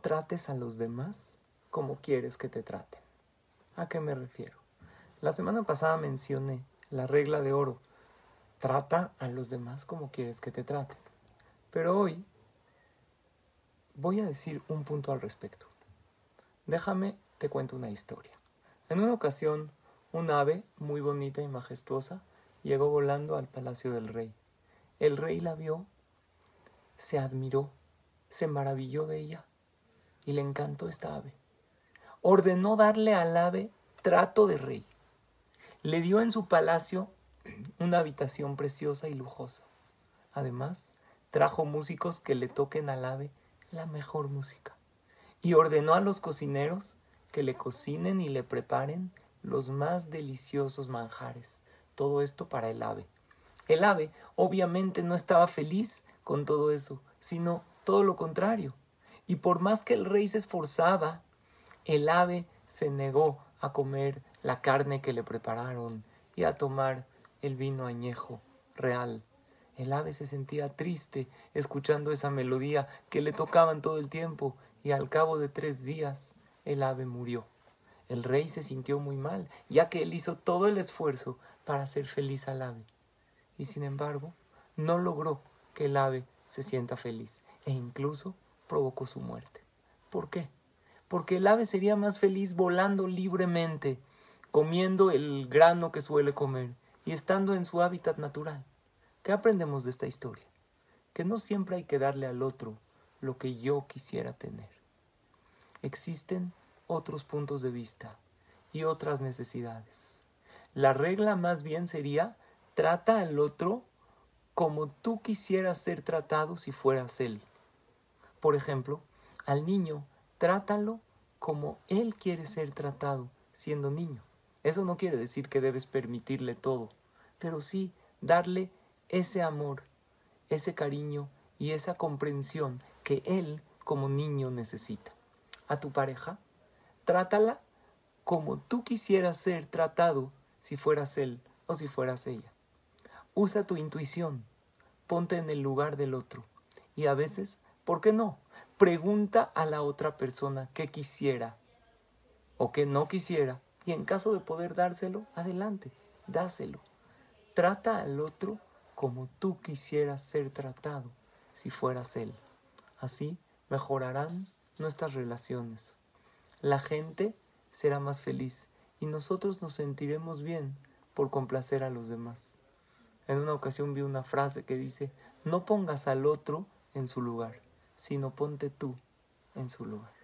trates a los demás como quieres que te traten. ¿A qué me refiero? La semana pasada mencioné la regla de oro. Trata a los demás como quieres que te traten. Pero hoy voy a decir un punto al respecto. Déjame, te cuento una historia. En una ocasión, un ave muy bonita y majestuosa llegó volando al palacio del rey. El rey la vio, se admiró, se maravilló de ella y le encantó esta ave. Ordenó darle al ave trato de rey. Le dio en su palacio una habitación preciosa y lujosa. Además, trajo músicos que le toquen al ave la mejor música. Y ordenó a los cocineros que le cocinen y le preparen los más deliciosos manjares. Todo esto para el ave. El ave obviamente no estaba feliz con todo eso, sino todo lo contrario. Y por más que el rey se esforzaba, el ave se negó a comer la carne que le prepararon y a tomar el vino añejo real. El ave se sentía triste escuchando esa melodía que le tocaban todo el tiempo y al cabo de tres días el ave murió. El rey se sintió muy mal, ya que él hizo todo el esfuerzo para hacer feliz al ave y sin embargo no logró que el ave se sienta feliz e incluso provocó su muerte. ¿Por qué? Porque el ave sería más feliz volando libremente, comiendo el grano que suele comer y estando en su hábitat natural. ¿Qué aprendemos de esta historia? Que no siempre hay que darle al otro lo que yo quisiera tener. Existen otros puntos de vista y otras necesidades. La regla más bien sería Trata al otro como tú quisieras ser tratado si fueras él. Por ejemplo, al niño, trátalo como él quiere ser tratado siendo niño. Eso no quiere decir que debes permitirle todo, pero sí darle ese amor, ese cariño y esa comprensión que él como niño necesita. A tu pareja, trátala como tú quisieras ser tratado si fueras él o si fueras ella. Usa tu intuición, ponte en el lugar del otro. Y a veces, ¿por qué no? Pregunta a la otra persona qué quisiera o qué no quisiera. Y en caso de poder dárselo, adelante, dáselo. Trata al otro como tú quisieras ser tratado si fueras él. Así mejorarán nuestras relaciones. La gente será más feliz y nosotros nos sentiremos bien por complacer a los demás. En una ocasión vi una frase que dice, no pongas al otro en su lugar, sino ponte tú en su lugar.